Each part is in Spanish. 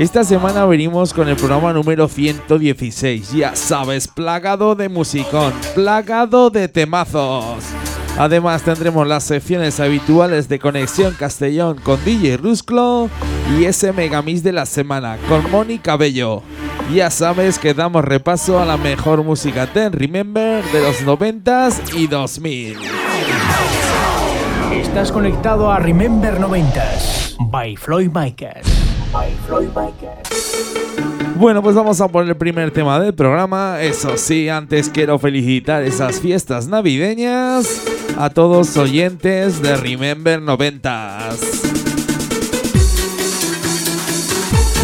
Esta semana venimos con el programa número 116, ya sabes, plagado de musicón, plagado de temazos. Además tendremos las secciones habituales de Conexión Castellón con DJ Rusclo y ese megamix de la semana con Moni Cabello. Ya sabes que damos repaso a la mejor música Ten Remember de los 90s y 2000. Estás conectado a Remember 90s by Floyd Micas. Micas. Bueno, pues vamos a poner el primer tema del programa. Eso sí, antes quiero felicitar esas fiestas navideñas a todos oyentes de Remember 90s.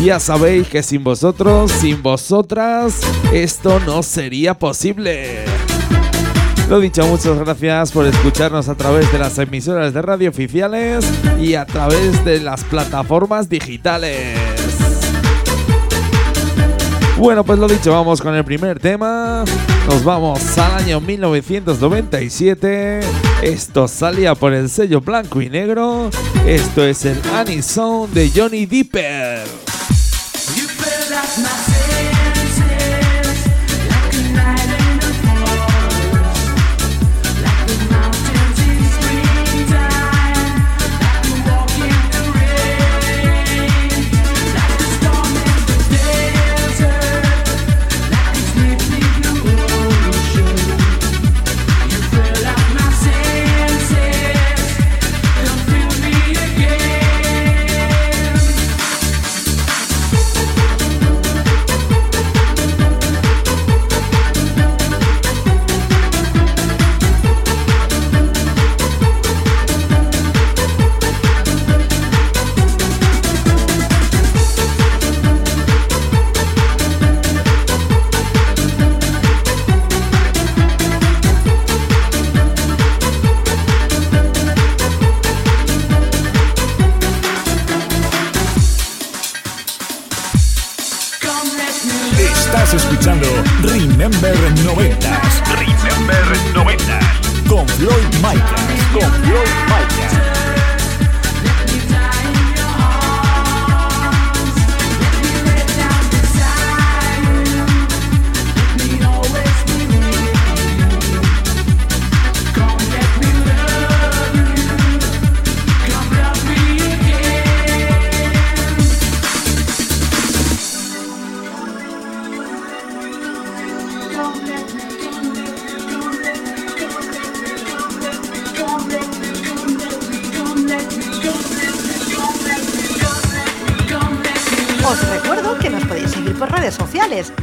Ya sabéis que sin vosotros, sin vosotras, esto no sería posible. Lo dicho, muchas gracias por escucharnos a través de las emisoras de radio oficiales y a través de las plataformas digitales. Bueno, pues lo dicho, vamos con el primer tema. Nos vamos al año 1997. Esto salía por el sello blanco y negro. Esto es el Annie de Johnny Dipper.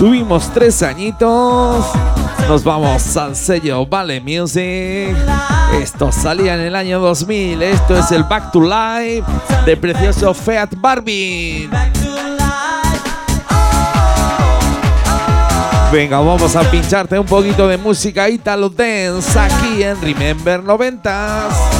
Cumplimos tres añitos. Nos vamos al sello Vale Music. Esto salía en el año 2000. Esto es el Back to Life de precioso Fiat Barbie. Venga, vamos a pincharte un poquito de música Italo Dance aquí en Remember 90s.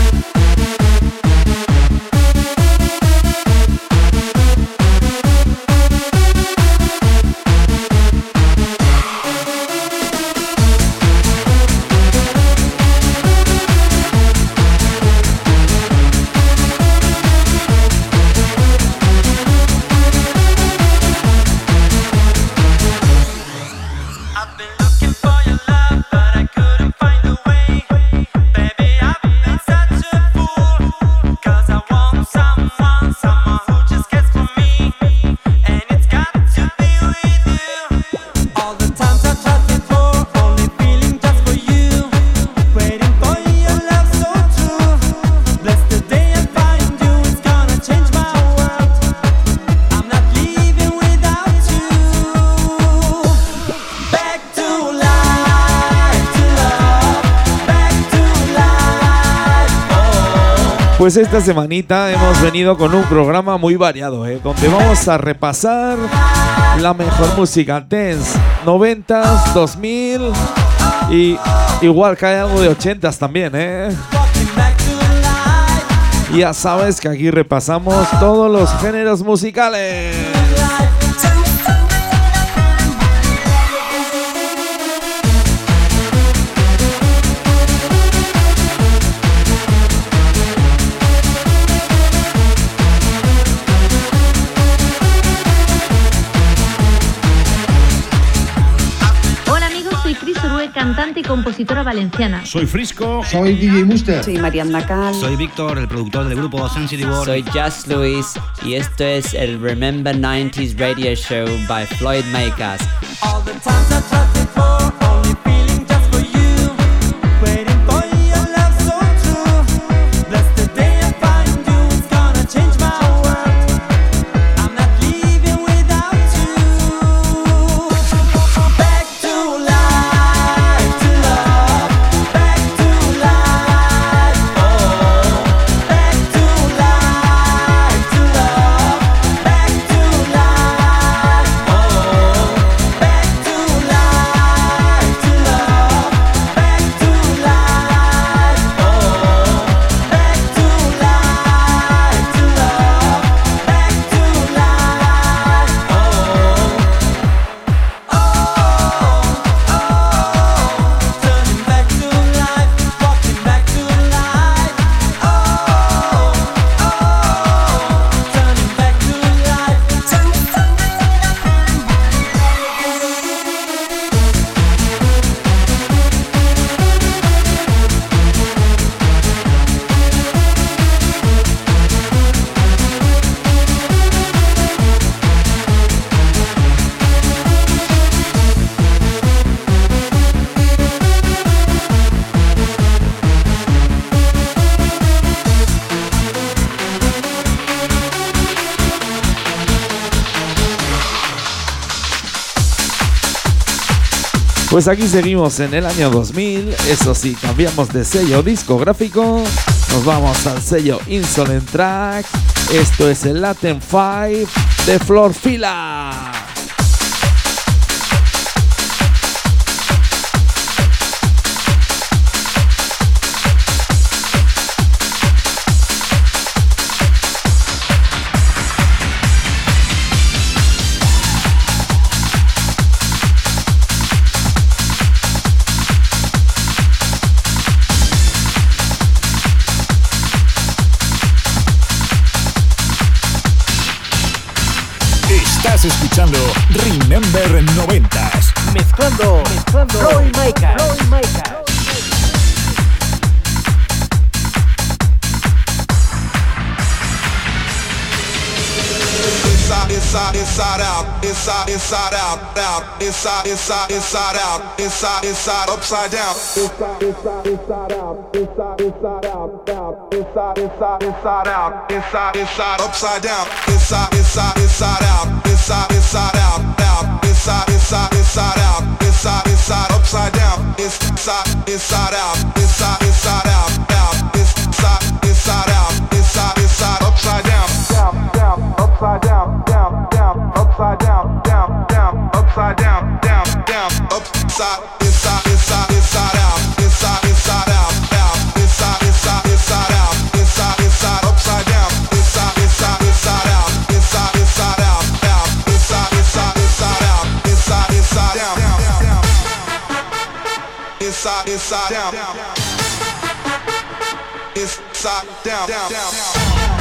Pues esta semanita hemos venido con un programa muy variado, ¿eh? donde vamos a repasar la mejor música dance, 90s, 2000 y igual hay algo de 80s también, ¿eh? Ya sabes que aquí repasamos todos los géneros musicales. Compositora valenciana. Soy Frisco. Soy DJ Muster. Soy Mariana Cal. Soy Víctor, el productor del grupo Sun City World. Soy Just Luis y esto es el Remember 90s Radio Show by Floyd Makers. Pues aquí seguimos en el año 2000, eso sí, cambiamos de sello discográfico, nos vamos al sello Insolent Track, esto es el Latin 5 de Flor Fila. Escuchando Remember 90s. Mezclando, mezclando Roy Maika. Roy Maika. Inside, inside, out, inside, inside out, out, inside, inside, inside out, inside, inside, upside down, inside, inside, inside out, inside, inside out, out, inside, inside, inside out, inside, inside, upside down, inside, inside, inside out, inside, inside out, out, inside, inside, inside out, inside, inside, upside down, inside, inside out, inside, inside out, inside, inside, down, inside, down, down, down.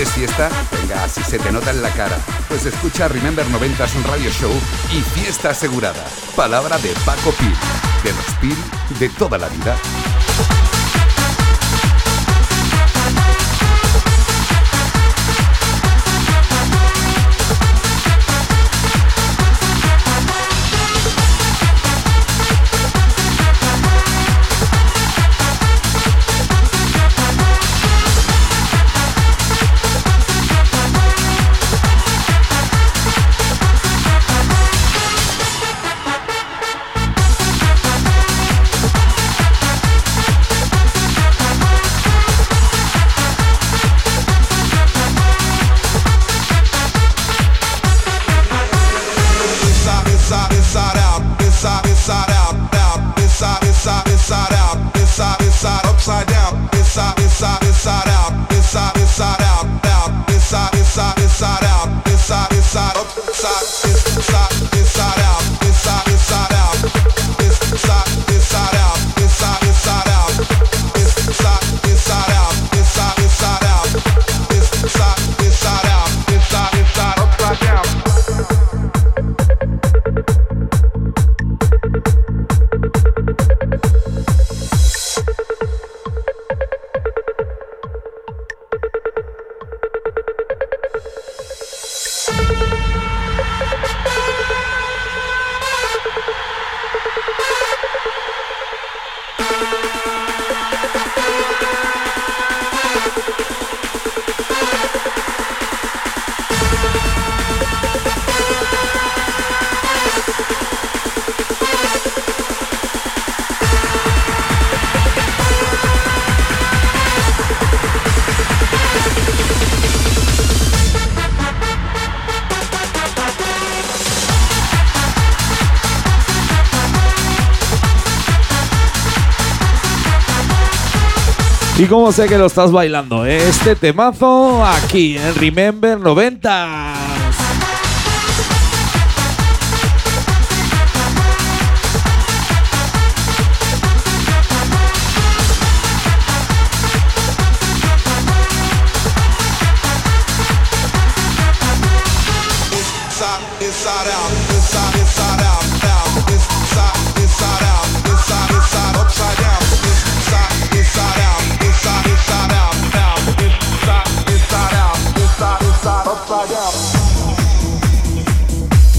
¿Quieres fiesta? Venga, si se te nota en la cara. Pues escucha Remember 90s un radio show y fiesta asegurada. Palabra de Paco Pil. De los Pil de toda la vida. Inside, Y como sé que lo estás bailando, este temazo aquí en Remember 90.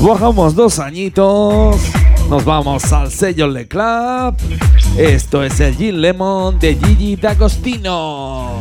Bajamos dos añitos. Nos vamos al sello Le Club. Esto es el Gin Lemon de Gigi D'Agostino.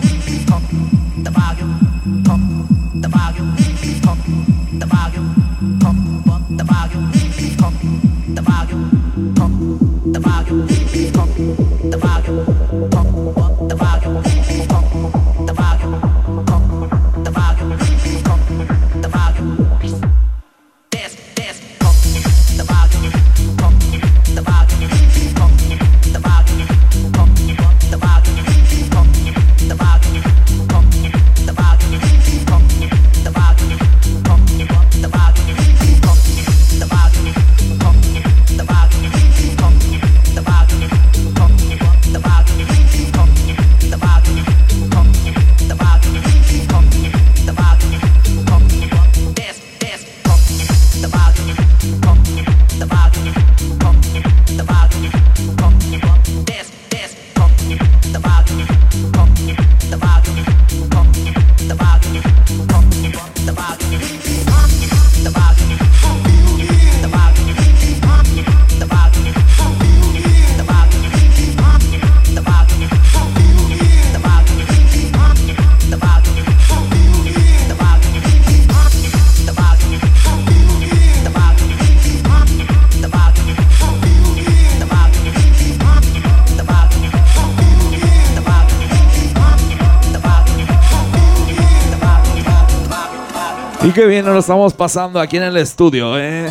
Y qué bien nos lo estamos pasando aquí en el estudio, ¿eh?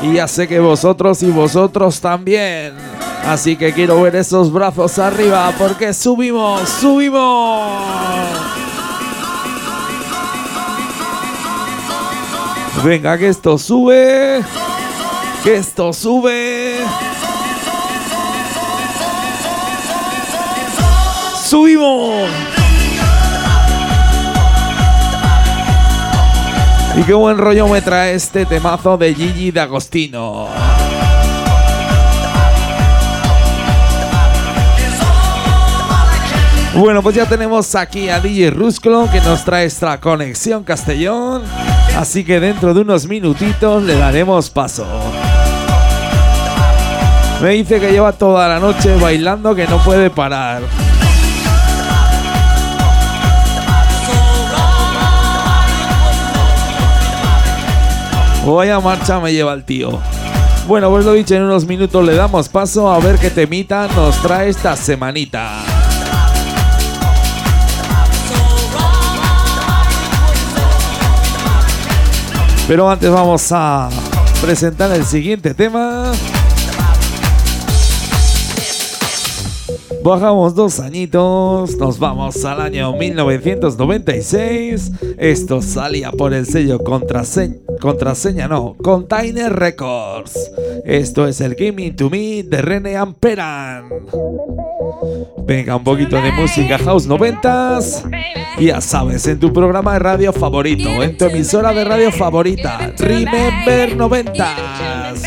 Y ya sé que vosotros y vosotros también. Así que quiero ver esos brazos arriba porque subimos, subimos. Venga, que esto sube. Que esto sube. Subimos. Y qué buen rollo me trae este temazo de Gigi D'Agostino. Bueno, pues ya tenemos aquí a DJ Rusclo que nos trae esta conexión Castellón. Así que dentro de unos minutitos le daremos paso. Me dice que lleva toda la noche bailando que no puede parar. Vaya marcha me lleva el tío. Bueno, pues lo dicho, en unos minutos le damos paso a ver qué temita nos trae esta semanita. Pero antes vamos a presentar el siguiente tema. Bajamos dos añitos, nos vamos al año 1996. Esto salía por el sello contraseña, contraseña no, Container Records. Esto es el Gaming to Me de René Amperan. Venga, un poquito de música house 90s. Ya sabes, en tu programa de radio favorito, en tu emisora de radio favorita, Remember 90s.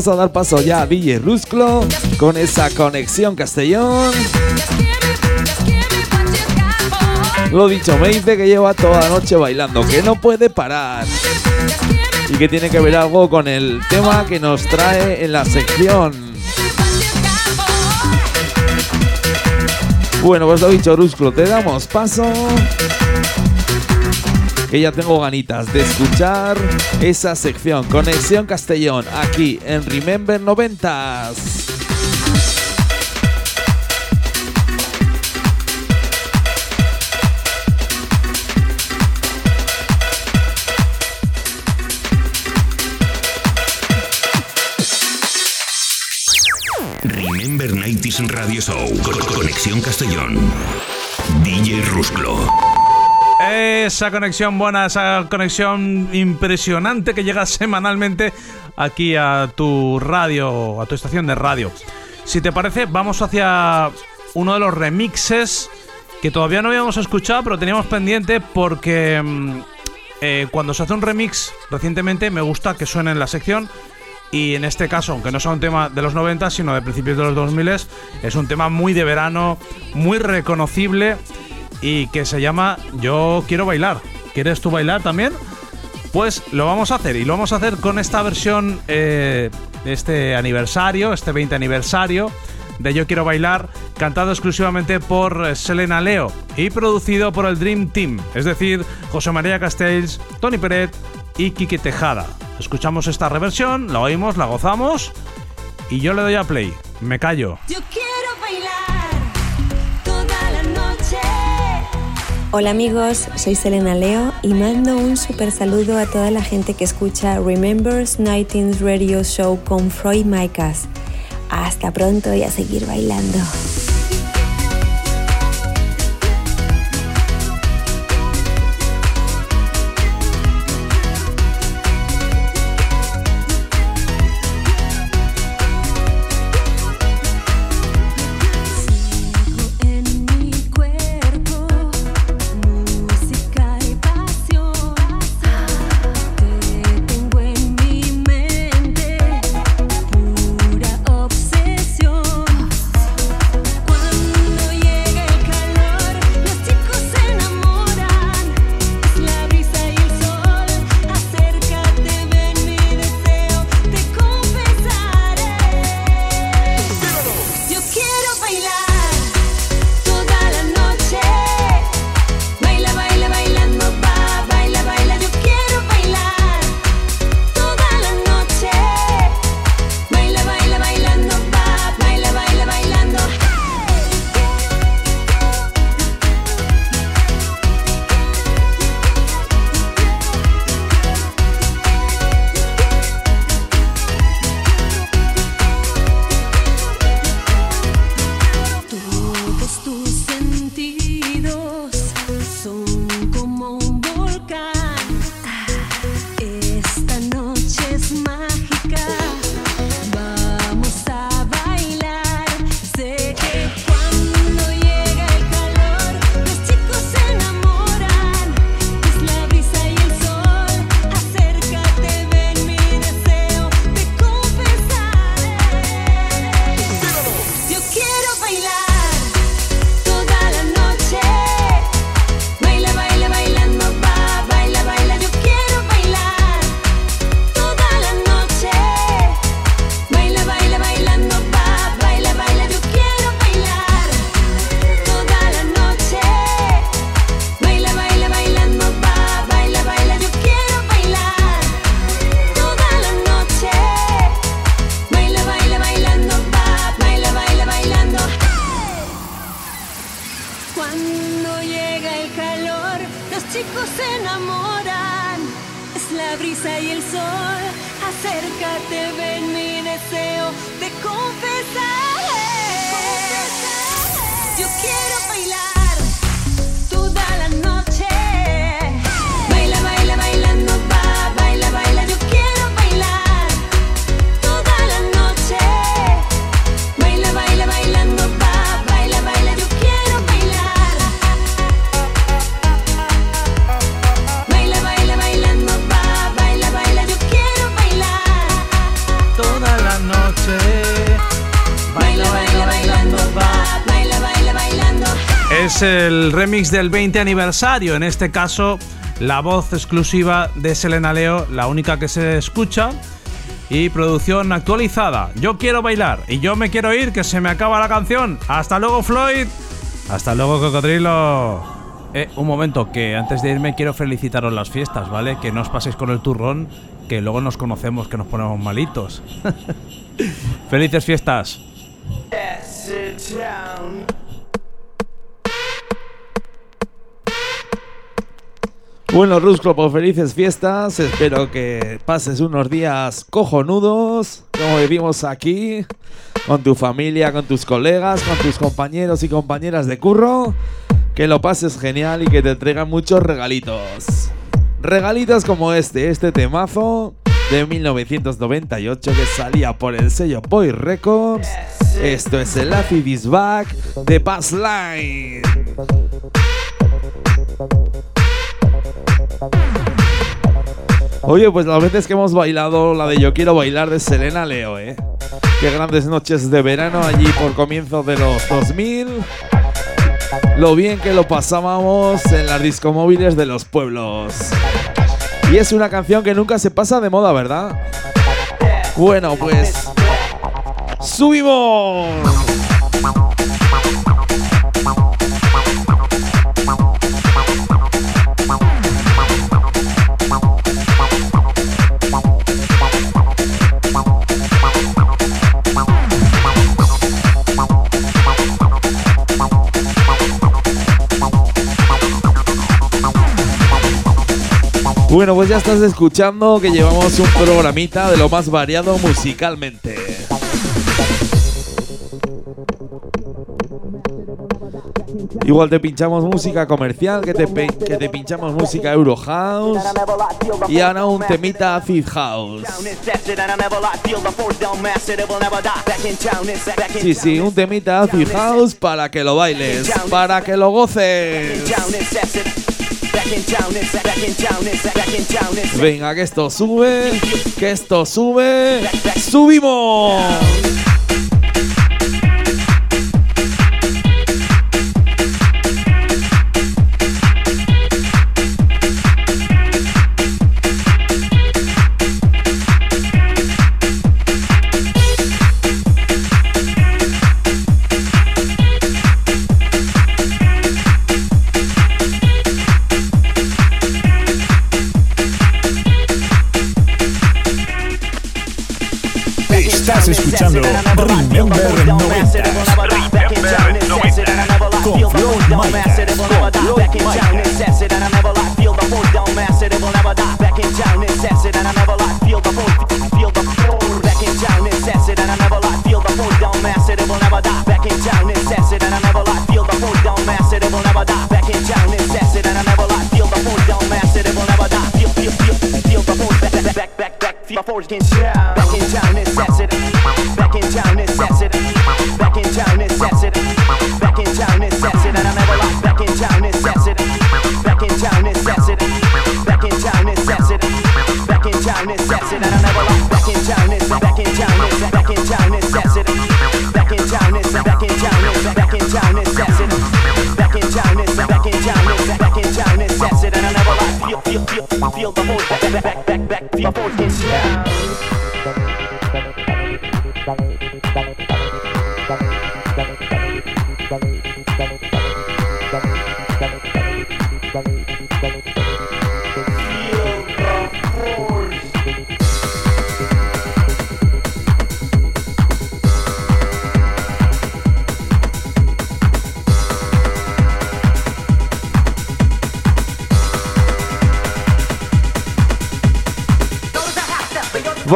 Vamos a dar paso ya a DJ Rusclo con esa conexión Castellón. Lo dicho, me dice que lleva toda la noche bailando, que no puede parar. Y que tiene que ver algo con el tema que nos trae en la sección. Bueno, pues lo dicho, Rusclo, te damos paso. Que ya tengo ganitas de escuchar esa sección Conexión Castellón aquí en Remember 90s. Remember 90s Radio Show. Conexión Castellón. DJ Rusclo. Esa conexión buena, esa conexión impresionante que llega semanalmente aquí a tu radio, a tu estación de radio. Si te parece, vamos hacia uno de los remixes que todavía no habíamos escuchado, pero teníamos pendiente porque mm, eh, cuando se hace un remix recientemente me gusta que suene en la sección y en este caso, aunque no sea un tema de los 90, sino de principios de los 2000, es un tema muy de verano, muy reconocible y que se llama Yo quiero bailar. ¿Quieres tú bailar también? Pues lo vamos a hacer y lo vamos a hacer con esta versión eh, de este aniversario, este 20 aniversario de Yo Quiero Bailar, cantado exclusivamente por Selena Leo y producido por el Dream Team, es decir, José María Castells, Tony Peret y Quique Tejada. Escuchamos esta reversión, la oímos, la gozamos y yo le doy a play. Me callo. Yo quiero bailar Hola amigos, soy Selena Leo y mando un super saludo a toda la gente que escucha Remembers 19 Radio Show con Freud Micas. Hasta pronto y a seguir bailando. Remix del 20 aniversario. En este caso, la voz exclusiva de Selena Leo, la única que se escucha. Y producción actualizada. Yo quiero bailar y yo me quiero ir, que se me acaba la canción. Hasta luego, Floyd. Hasta luego, Cocodrilo. Eh, un momento, que antes de irme quiero felicitaros las fiestas, ¿vale? Que no os paséis con el turrón, que luego nos conocemos, que nos ponemos malitos. Felices fiestas. Bueno, Rusclo, pues felices fiestas. Espero que pases unos días cojonudos, como vivimos aquí, con tu familia, con tus colegas, con tus compañeros y compañeras de curro. Que lo pases genial y que te traigan muchos regalitos. Regalitos como este, este temazo de 1998 que salía por el sello Boy Records. Esto es el Laffy This Back de Bass Oye, pues las veces que hemos bailado la de Yo quiero bailar de Selena Leo, ¿eh? Qué grandes noches de verano allí por comienzo de los 2000. Lo bien que lo pasábamos en las discomóviles de los pueblos. Y es una canción que nunca se pasa de moda, ¿verdad? Bueno, pues... ¡Subimos! Bueno, pues ya estás escuchando que llevamos un programita de lo más variado musicalmente. Igual te pinchamos música comercial, que te, pinchamos música Eurohouse y ahora un temita Acid House. Sí, sí, un temita Acid House para que lo bailes, para que lo goces. Venga, que esto sube, que esto sube. ¡Subimos!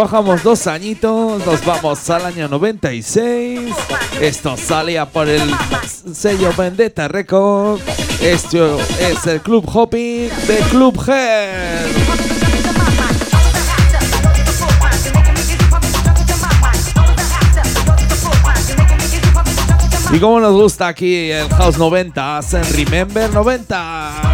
Bajamos dos añitos, nos vamos al año 96. Esto salía por el sello Vendetta Record. Esto es el Club Hopping de Club Hell. Y como nos gusta aquí el House 90 en Remember 90.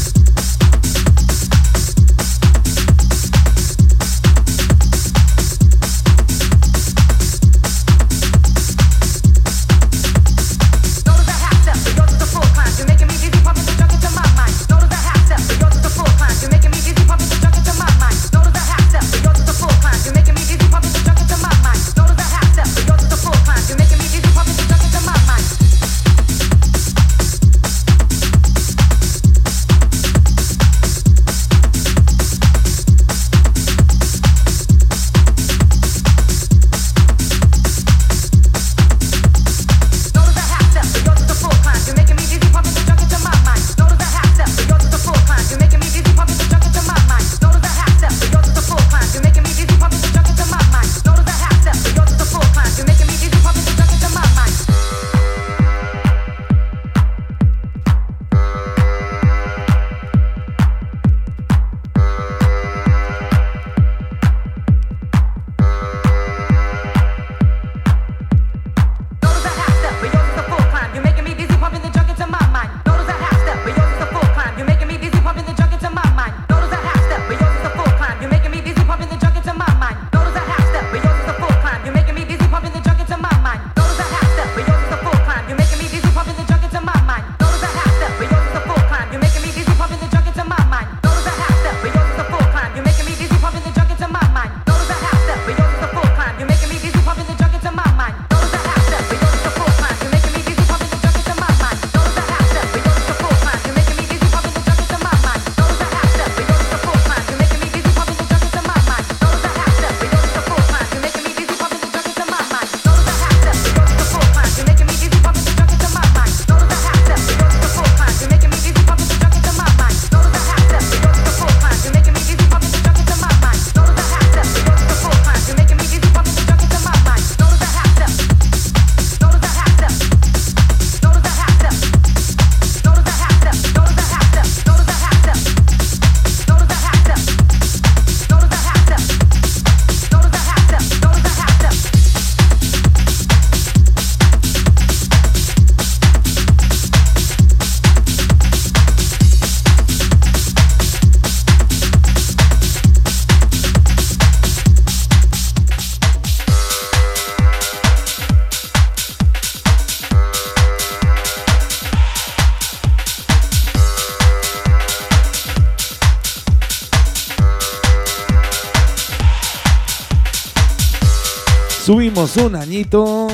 un añito.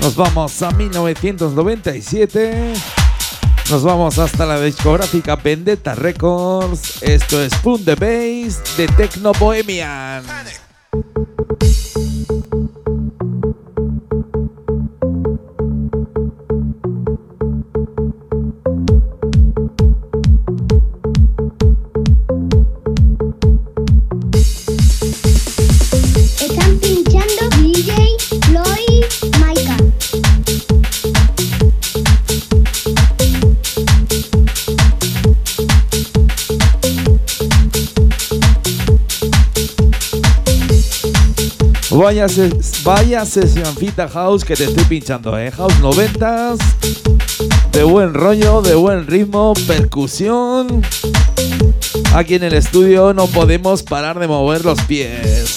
Nos vamos a 1997. Nos vamos hasta la discográfica Vendetta Records. Esto es Fun the Bass de Tecno Bohemian. vaya, ses vaya house que te estoy pinchando, ¿eh? House 90 de buen rollo, de buen ritmo, percusión. Aquí en el estudio no podemos parar de mover los pies.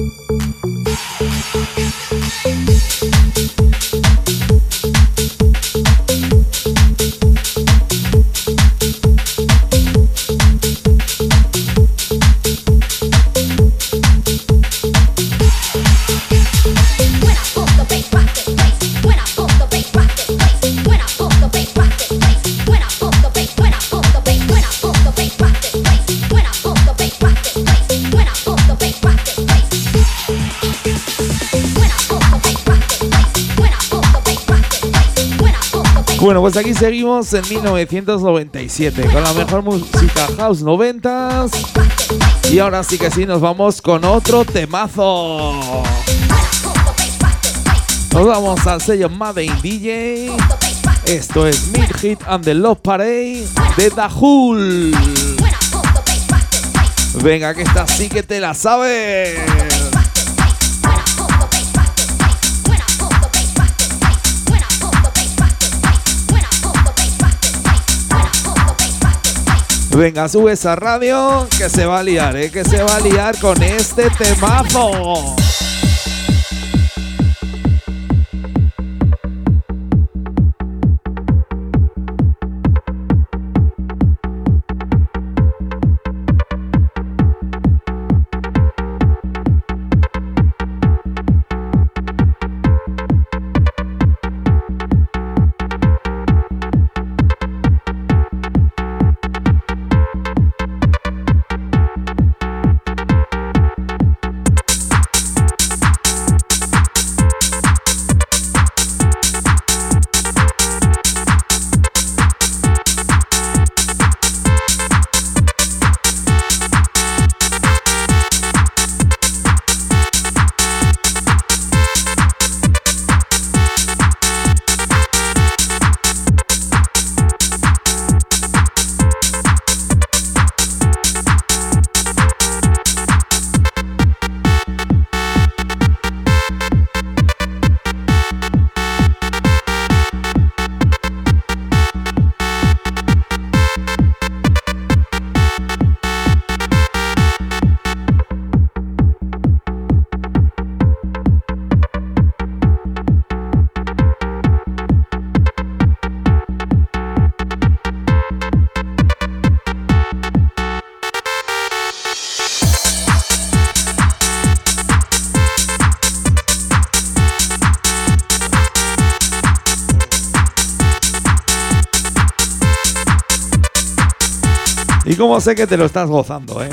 Bueno, pues aquí seguimos en 1997 con la mejor música house 90s. Y ahora sí que sí, nos vamos con otro temazo. Nos vamos al sello Made in DJ. Esto es Mid Hit and the Love Parade de Dahul. Venga, que esta sí que te la sabes. Venga, sube esa radio que se va a liar, ¿eh? Que se va a liar con este temazo. Y como sé que te lo estás gozando, ¿eh?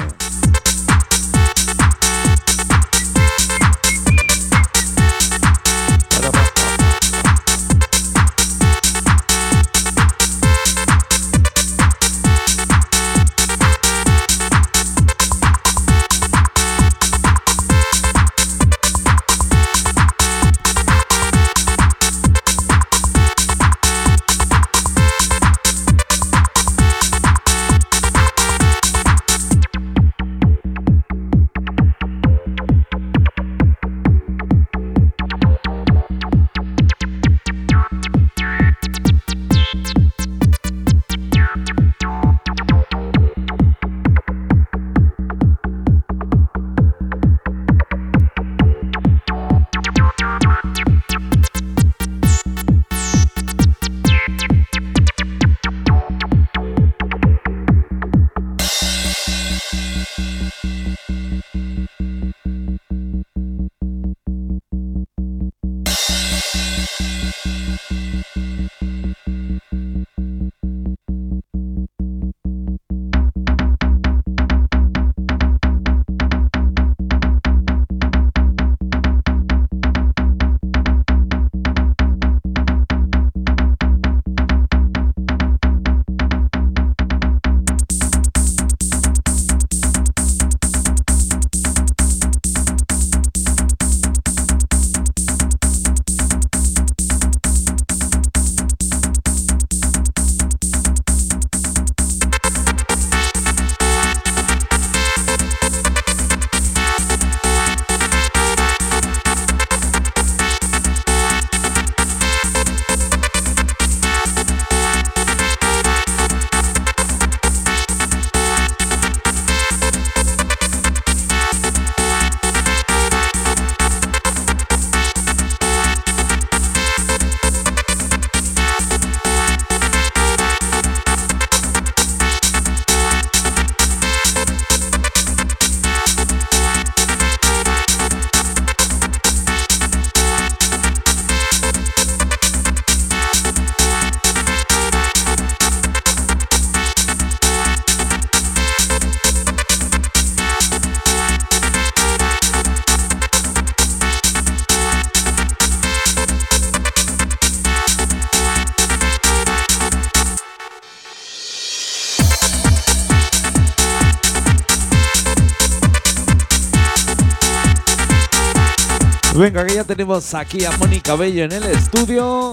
Tenemos aquí a Mónica Bello en el estudio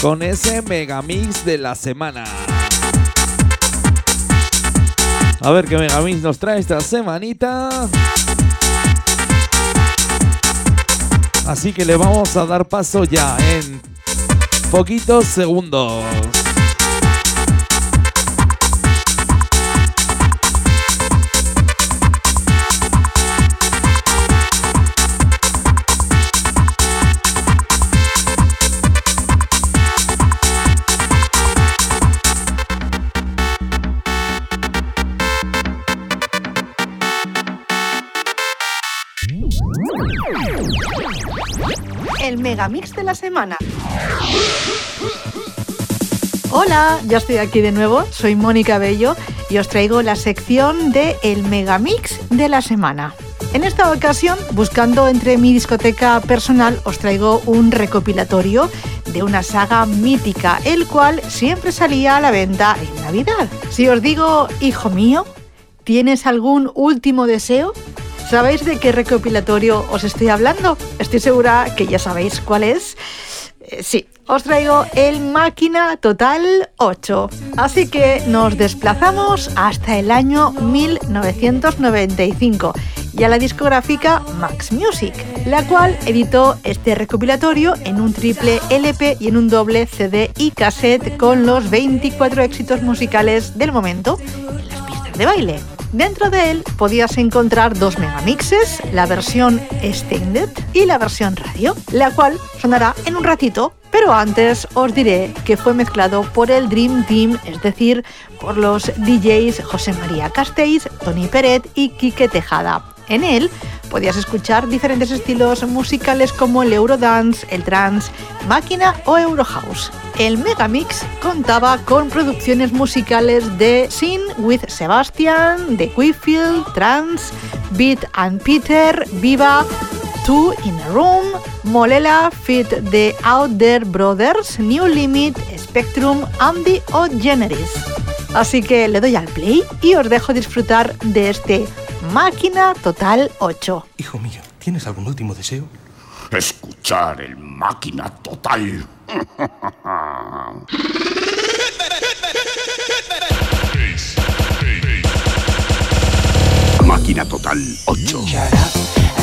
con ese megamix de la semana. A ver qué megamix nos trae esta semanita. Así que le vamos a dar paso ya en poquitos segundos. El megamix de la semana. Hola, ya estoy aquí de nuevo, soy Mónica Bello y os traigo la sección de El Megamix de la semana. En esta ocasión, buscando entre mi discoteca personal, os traigo un recopilatorio de una saga mítica, el cual siempre salía a la venta en Navidad. Si os digo, hijo mío, ¿tienes algún último deseo? ¿Sabéis de qué recopilatorio os estoy hablando? Estoy segura que ya sabéis cuál es. Eh, sí, os traigo el Máquina Total 8. Así que nos desplazamos hasta el año 1995 y a la discográfica Max Music, la cual editó este recopilatorio en un triple LP y en un doble CD y cassette con los 24 éxitos musicales del momento en las pistas de baile. Dentro de él podías encontrar dos megamixes, la versión extended y la versión radio, la cual sonará en un ratito, pero antes os diré que fue mezclado por el Dream Team, es decir, por los DJs José María Castells, Tony Peret y Quique Tejada. En él podías escuchar diferentes estilos musicales como el Eurodance, el Trance, Máquina o Eurohouse. El Megamix contaba con producciones musicales de Sin with Sebastian, The Quickfield, Trance, Beat and Peter, Viva, Two in a Room, Molela, Fit The Out There Brothers, New Limit, Spectrum, Andy o Generis. Así que le doy al play y os dejo disfrutar de este Máquina Total 8. Hijo mío, ¿tienes algún último deseo? Escuchar el máquina total. máquina total 8.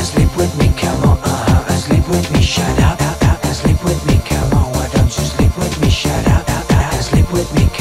Sleep with me, come on. Sleep with me, shut up. Sleep with me, come on, why don't you sleep with me, shut up. Sleep with me, come on,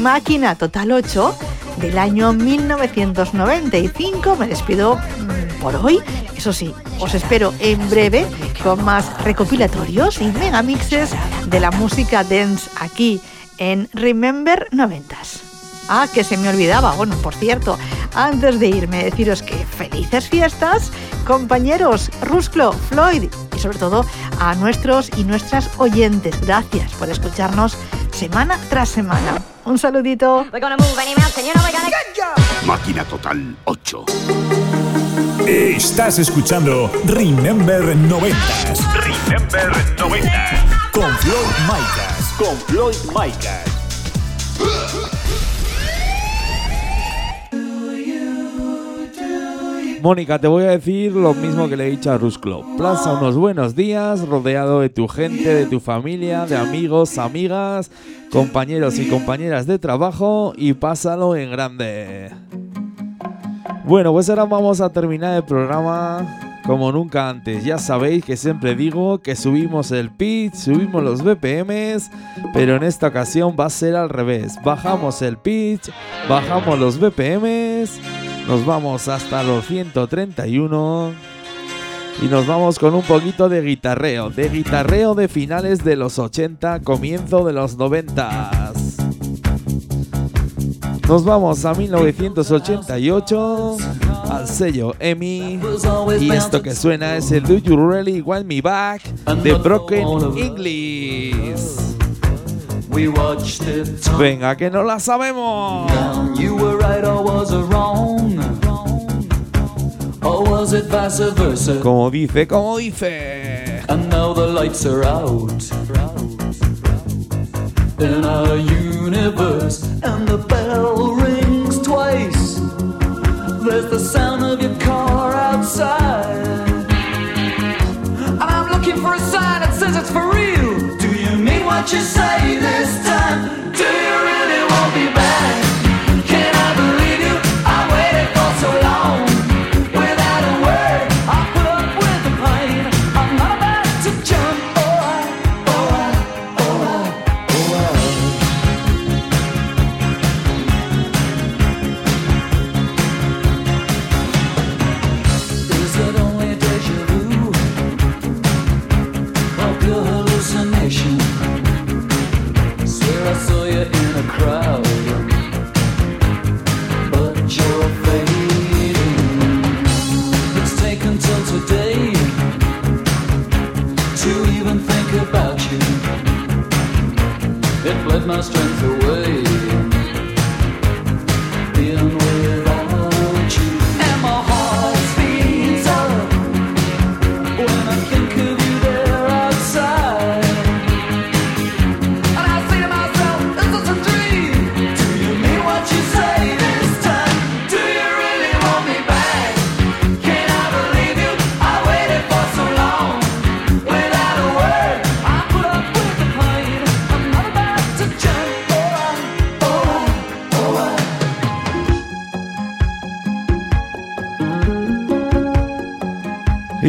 Máquina Total 8 del año 1995 me despido mm, por hoy. Eso sí, os espero en breve con más recopilatorios y megamixes de la música dance aquí en Remember 90s. Ah, que se me olvidaba, bueno, por cierto, antes de irme, deciros que felices fiestas, compañeros, Rusclo, Floyd y sobre todo a nuestros y nuestras oyentes. Gracias por escucharnos semana tras semana. Un saludito. Máquina Total 8. Estás escuchando Remember 90 Remember 90. con Floyd Micas. Con Floyd Micas. Mónica, te voy a decir lo mismo que le he dicho a Rusclo. Plaza unos buenos días rodeado de tu gente, de tu familia, de amigos, amigas, compañeros y compañeras de trabajo y pásalo en grande. Bueno, pues ahora vamos a terminar el programa como nunca antes. Ya sabéis que siempre digo que subimos el pitch, subimos los BPMs, pero en esta ocasión va a ser al revés. Bajamos el pitch, bajamos los BPMs, nos vamos hasta los 131 y nos vamos con un poquito de guitarreo, de guitarreo de finales de los 80, comienzo de los 90. Nos vamos a 1988 al sello EMI y esto que suena es el Do You Really Want Me Back de Broken English. Venga, que no la sabemos. You were right or was it wrong? Or was it vice versa? Como dice, como dice. And now the lights are out in our universe, and the bell rings twice. There's the sound of your car outside, and I'm looking for a sign that says it's for real. What you say this time? Do you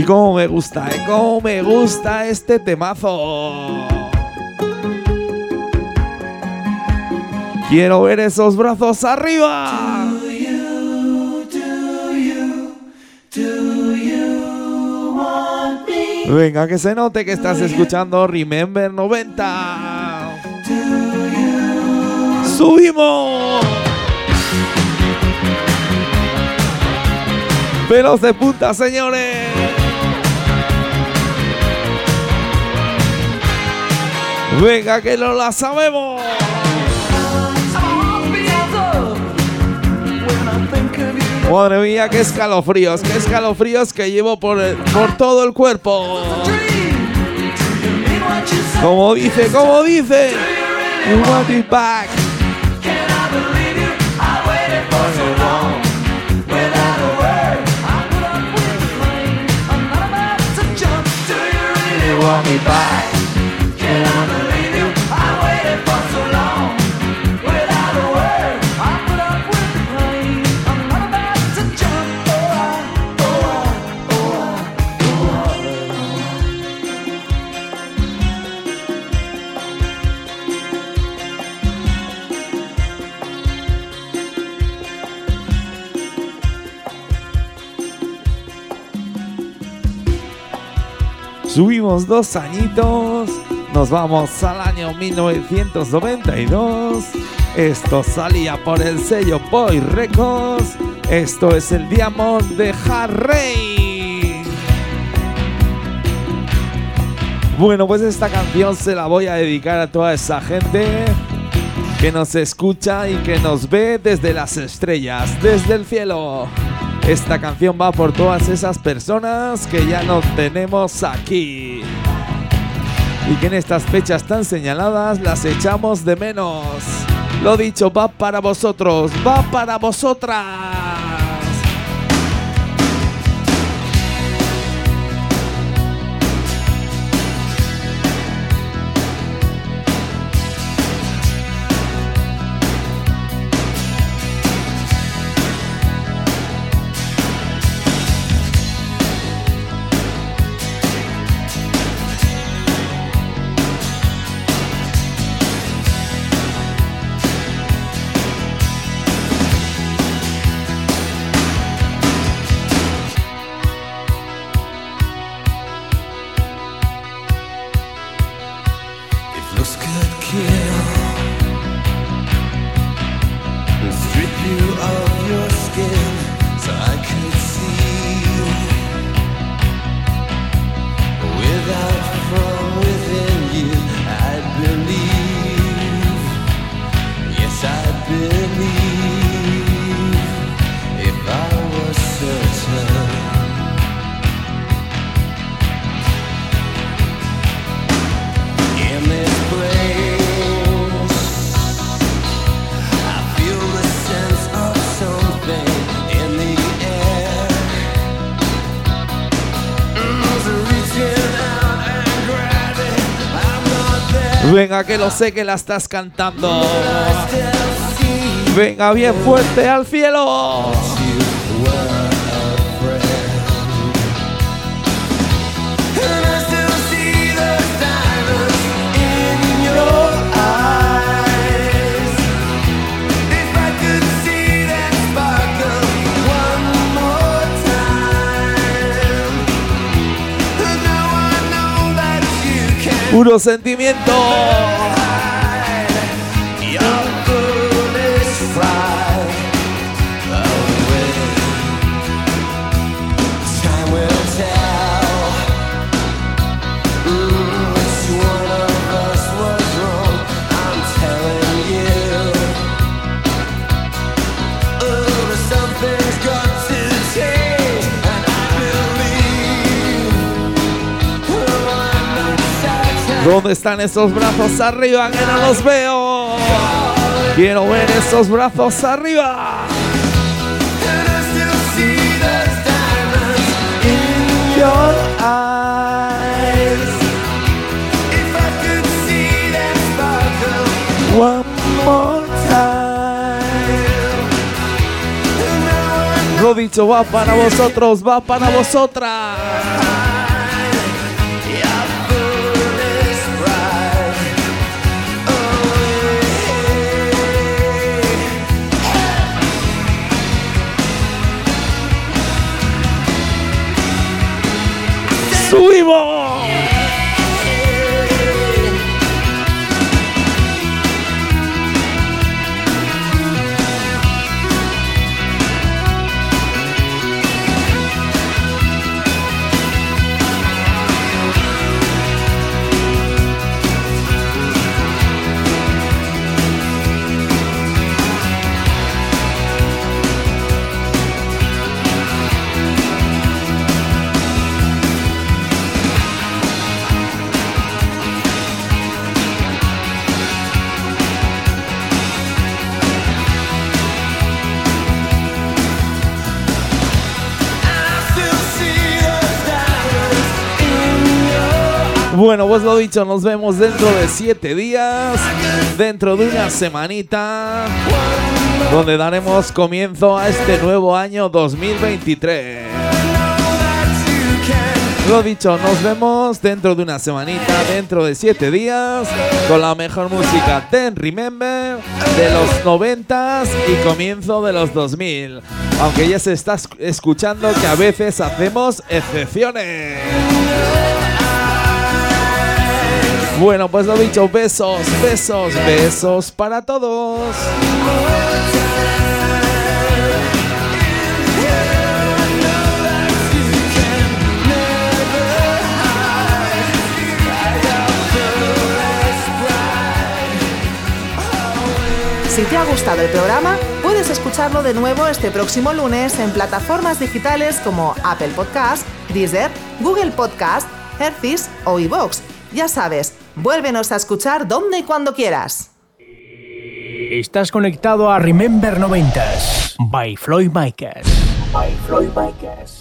Y cómo me gusta, ¿eh? Cómo me gusta este temazo. Quiero ver esos brazos arriba. Venga, que se note que estás escuchando Remember 90. ¡Subimos! Pelos de punta, señores. Venga, que no la sabemos. Madre mía, qué escalofríos, qué escalofríos que llevo por, el- por todo el cuerpo. Como dice, como dice. Want back. Want me back. Subimos dos añitos, nos vamos al año 1992. Esto salía por el sello Boy Records. Esto es el Diamond de Harry. Bueno, pues esta canción se la voy a dedicar a toda esa gente que nos escucha y que nos ve desde las estrellas, desde el cielo. Esta canción va por todas esas personas que ya no tenemos aquí. Y que en estas fechas tan señaladas las echamos de menos. Lo dicho, va para vosotros, va para vosotras. Venga, que lo sé que la estás cantando. Venga, bien fuerte al cielo. Puro sentimiento. ¿Dónde están esos brazos arriba que no los veo? Quiero ver esos brazos arriba. One more time. Lo dicho, va para vosotros, va para vosotras. Two. Bueno, pues lo dicho, nos vemos dentro de siete días, dentro de una semanita, donde daremos comienzo a este nuevo año 2023. Lo dicho, nos vemos dentro de una semanita, dentro de siete días, con la mejor música Ten Remember de los noventas y comienzo de los 2000. Aunque ya se está esc- escuchando que a veces hacemos excepciones. Bueno, pues lo dicho, besos, besos, besos para todos. Si te ha gustado el programa, puedes escucharlo de nuevo este próximo lunes en plataformas digitales como Apple Podcast, Deezer, Google Podcast, Hercis o iVoox. Ya sabes, vuélvenos a escuchar donde y cuando quieras. Estás conectado a Remember 90s by Floyd Micas. By Floyd Micas.